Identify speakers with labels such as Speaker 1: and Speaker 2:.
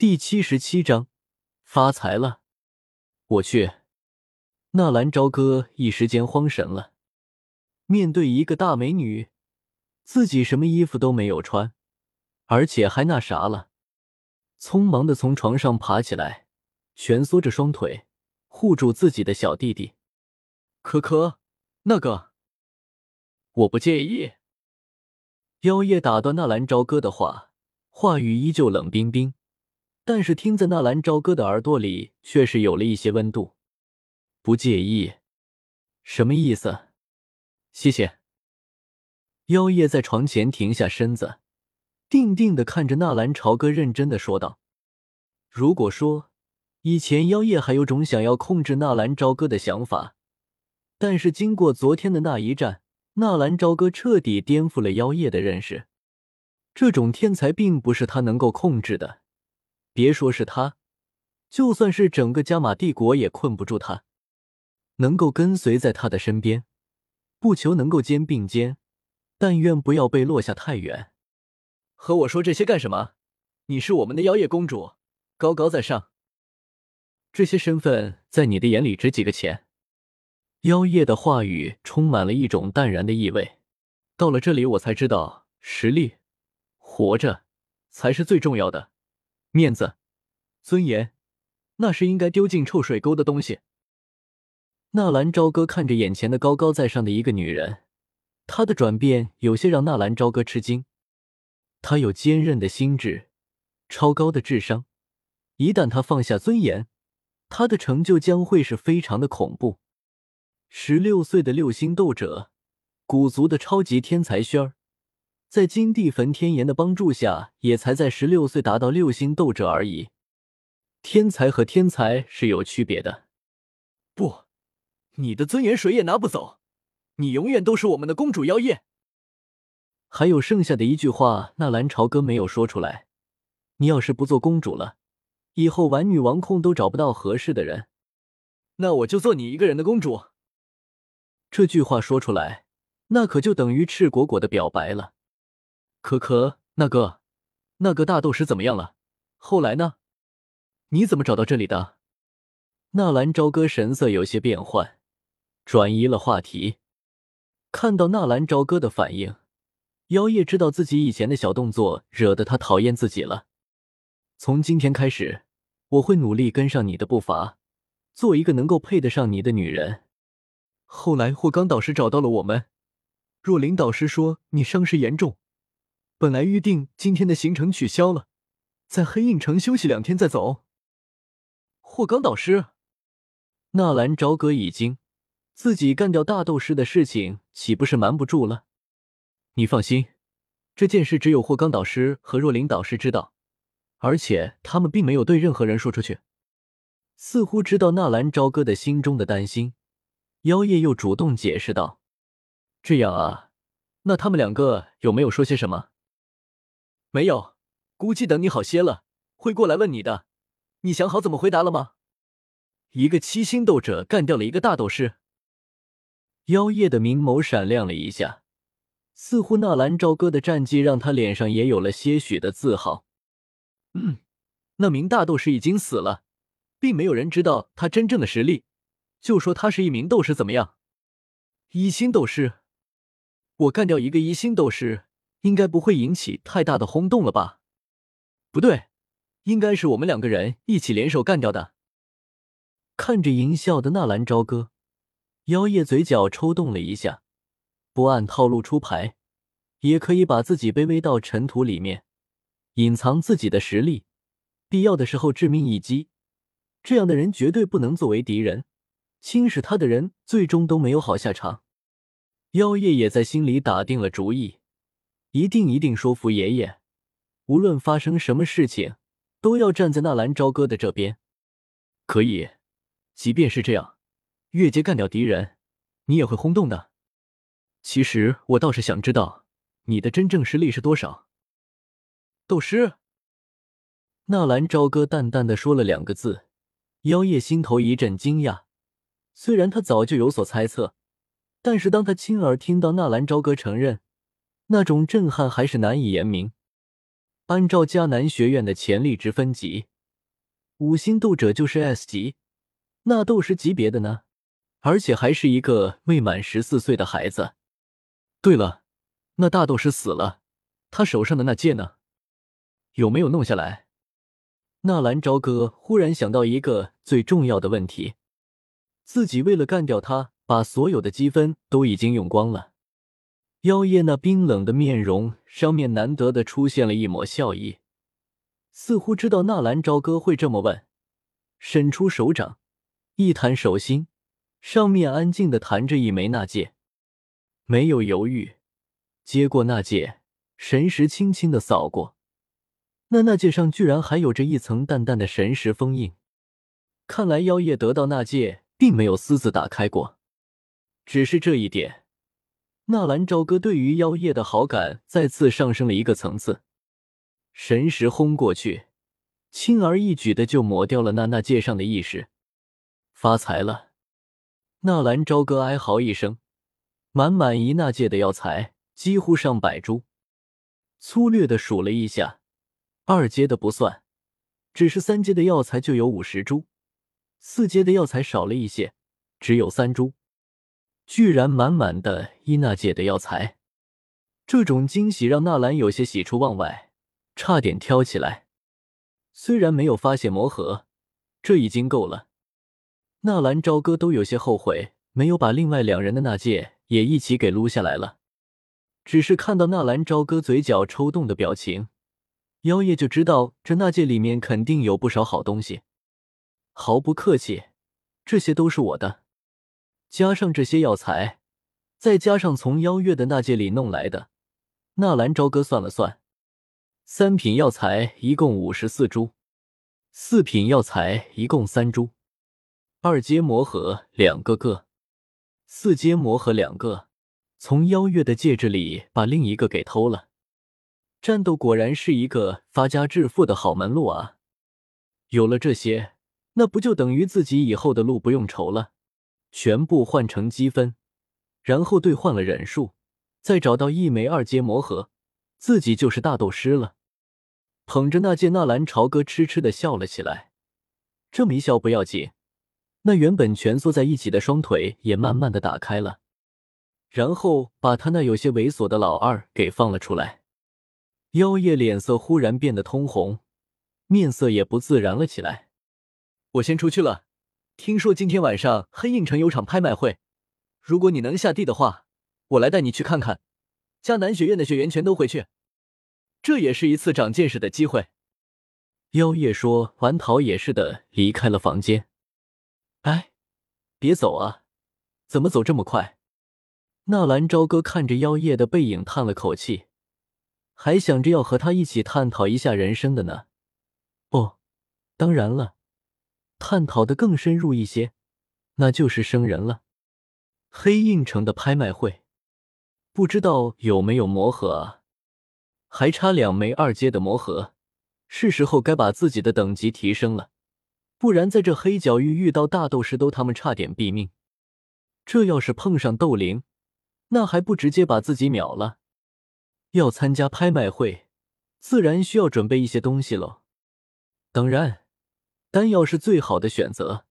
Speaker 1: 第七十七章发财了！我去，纳兰朝歌一时间慌神了。面对一个大美女，自己什么衣服都没有穿，而且还那啥了，匆忙的从床上爬起来，蜷缩着双腿护住自己的小弟弟。可可，那个，我不介意。妖夜打断纳兰朝歌的话，话语依旧冷冰冰。但是听在纳兰朝歌的耳朵里，却是有了一些温度。不介意，什么意思？谢谢。妖夜在床前停下身子，定定的看着纳兰朝歌，认真的说道：“如果说以前妖夜还有种想要控制纳兰朝歌的想法，但是经过昨天的那一战，纳兰朝歌彻底颠覆了妖夜的认识。这种天才并不是他能够控制的。”别说是他，就算是整个加玛帝国也困不住他。能够跟随在他的身边，不求能够肩并肩，但愿不要被落下太远。和我说这些干什么？你是我们的妖夜公主，高高在上，这些身份在你的眼里值几个钱？妖夜的话语充满了一种淡然的意味。到了这里，我才知道，实力，活着才是最重要的。面子、尊严，那是应该丢进臭水沟的东西。纳兰朝歌看着眼前的高高在上的一个女人，她的转变有些让纳兰朝歌吃惊。她有坚韧的心智，超高的智商，一旦她放下尊严，她的成就将会是非常的恐怖。十六岁的六星斗者，古族的超级天才轩儿。在金地焚天炎的帮助下，也才在十六岁达到六星斗者而已。天才和天才是有区别的。不，你的尊严谁也拿不走，你永远都是我们的公主妖夜。还有剩下的一句话，纳兰朝歌没有说出来。你要是不做公主了，以后玩女王控都找不到合适的人。那我就做你一个人的公主。这句话说出来，那可就等于赤果果的表白了。可可，那个，那个大斗师怎么样了？后来呢？你怎么找到这里的？纳兰朝歌神色有些变幻，转移了话题。看到纳兰朝歌的反应，妖夜知道自己以前的小动作惹得他讨厌自己了。从今天开始，我会努力跟上你的步伐，做一个能够配得上你的女人。后来霍刚导师找到了我们，若琳导师说你伤势严重。本来预定今天的行程取消了，在黑印城休息两天再走。霍刚导师，纳兰朝歌已经自己干掉大斗师的事情，岂不是瞒不住了？你放心，这件事只有霍刚导师和若琳导师知道，而且他们并没有对任何人说出去。似乎知道纳兰朝歌的心中的担心，妖夜又主动解释道：“这样啊，那他们两个有没有说些什么？”没有，估计等你好些了，会过来问你的。你想好怎么回答了吗？一个七星斗者干掉了一个大斗师。妖夜的明眸闪亮了一下，似乎纳兰朝歌的战绩让他脸上也有了些许的自豪。嗯，那名大斗师已经死了，并没有人知道他真正的实力。就说他是一名斗师怎么样？一星斗师，我干掉一个一星斗师。应该不会引起太大的轰动了吧？不对，应该是我们两个人一起联手干掉的。看着淫笑的纳兰朝歌，妖夜嘴角抽动了一下，不按套路出牌，也可以把自己卑微到尘土里面，隐藏自己的实力，必要的时候致命一击。这样的人绝对不能作为敌人，轻视他的人最终都没有好下场。妖夜也在心里打定了主意。一定一定说服爷爷，无论发生什么事情，都要站在纳兰朝歌的这边。可以，即便是这样，越界干掉敌人，你也会轰动的。其实我倒是想知道你的真正实力是多少。斗师。纳兰朝歌淡淡的说了两个字，妖夜心头一阵惊讶。虽然他早就有所猜测，但是当他亲耳听到纳兰朝歌承认。那种震撼还是难以言明。按照迦南学院的潜力值分级，五星斗者就是 S 级，那斗师级别的呢？而且还是一个未满十四岁的孩子。对了，那大斗师死了，他手上的那戒呢？有没有弄下来？纳兰朝歌忽然想到一个最重要的问题：自己为了干掉他，把所有的积分都已经用光了。妖夜那冰冷的面容上面难得的出现了一抹笑意，似乎知道纳兰朝歌会这么问，伸出手掌一弹手心，上面安静的弹着一枚纳戒，没有犹豫，接过纳戒，神识轻轻的扫过。那纳戒上居然还有着一层淡淡的神识封印，看来妖夜得到纳戒并没有私自打开过。只是这一点，纳兰朝歌对于妖夜的好感再次上升了一个层次。神识轰过去，轻而易举的就抹掉了那那界上的意识。发财了！纳兰朝歌哀嚎一声，满满一那戒的药材几乎上百株，粗略的数了一下。二阶的不算，只是三阶的药材就有五十株，四阶的药材少了一些，只有三株，居然满满的伊娜界的药材，这种惊喜让纳兰有些喜出望外，差点挑起来。虽然没有发现魔盒，这已经够了。纳兰朝歌都有些后悔，没有把另外两人的那戒也一起给撸下来了。只是看到纳兰朝歌嘴角抽动的表情。妖夜就知道这那戒里面肯定有不少好东西，毫不客气，这些都是我的。加上这些药材，再加上从妖月的那戒里弄来的，纳兰朝歌算了算，三品药材一共五十四株，四品药材一共三株，二阶魔核两个个，四阶魔核两个，从妖月的戒指里把另一个给偷了。战斗果然是一个发家致富的好门路啊！有了这些，那不就等于自己以后的路不用愁了？全部换成积分，然后兑换了忍术，再找到一枚二阶魔核，自己就是大斗师了。捧着那件纳兰朝歌痴痴的笑了起来。这么一笑不要紧，那原本蜷缩在一起的双腿也慢慢的打开了，然后把他那有些猥琐的老二给放了出来。妖夜脸色忽然变得通红，面色也不自然了起来。我先出去了，听说今天晚上黑印城有场拍卖会，如果你能下地的话，我来带你去看看。迦南学院的学员全都回去，这也是一次长见识的机会。妖夜说完，逃也似的离开了房间。哎，别走啊！怎么走这么快？纳兰朝歌看着妖夜的背影，叹了口气。还想着要和他一起探讨一下人生的呢。哦，当然了，探讨的更深入一些，那就是生人了。黑印城的拍卖会，不知道有没有魔盒啊？还差两枚二阶的魔盒，是时候该把自己的等级提升了，不然在这黑角域遇到大斗士都他们差点毙命。这要是碰上斗灵，那还不直接把自己秒了？要参加拍卖会，自然需要准备一些东西喽。当然，丹药是最好的选择。